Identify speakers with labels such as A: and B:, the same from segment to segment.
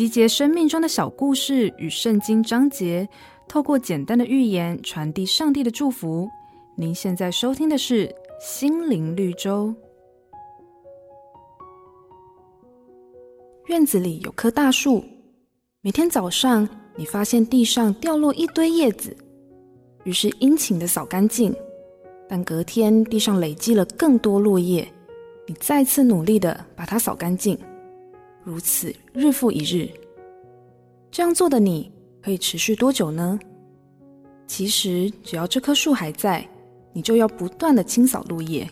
A: 集结生命中的小故事与圣经章节，透过简单的寓言传递上帝的祝福。您现在收听的是《心灵绿洲》。院子里有棵大树，每天早上你发现地上掉落一堆叶子，于是殷勤的扫干净。但隔天地上累积了更多落叶，你再次努力的把它扫干净。如此日复一日，这样做的你可以持续多久呢？其实只要这棵树还在，你就要不断的清扫落叶，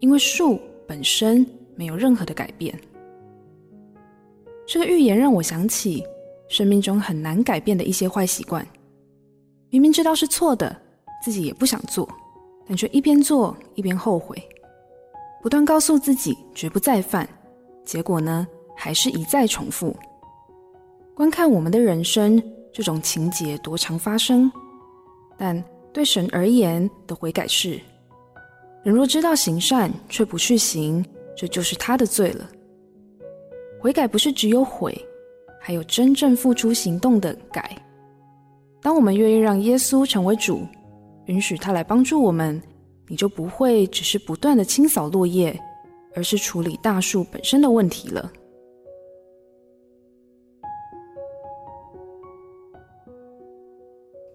A: 因为树本身没有任何的改变。这个预言让我想起生命中很难改变的一些坏习惯，明明知道是错的，自己也不想做，但却一边做一边后悔，不断告诉自己绝不再犯，结果呢？还是一再重复。观看我们的人生，这种情节多常发生。但对神而言的悔改是：人若知道行善却不去行，这就是他的罪了。悔改不是只有悔，还有真正付出行动的改。当我们愿意让耶稣成为主，允许他来帮助我们，你就不会只是不断的清扫落叶，而是处理大树本身的问题了。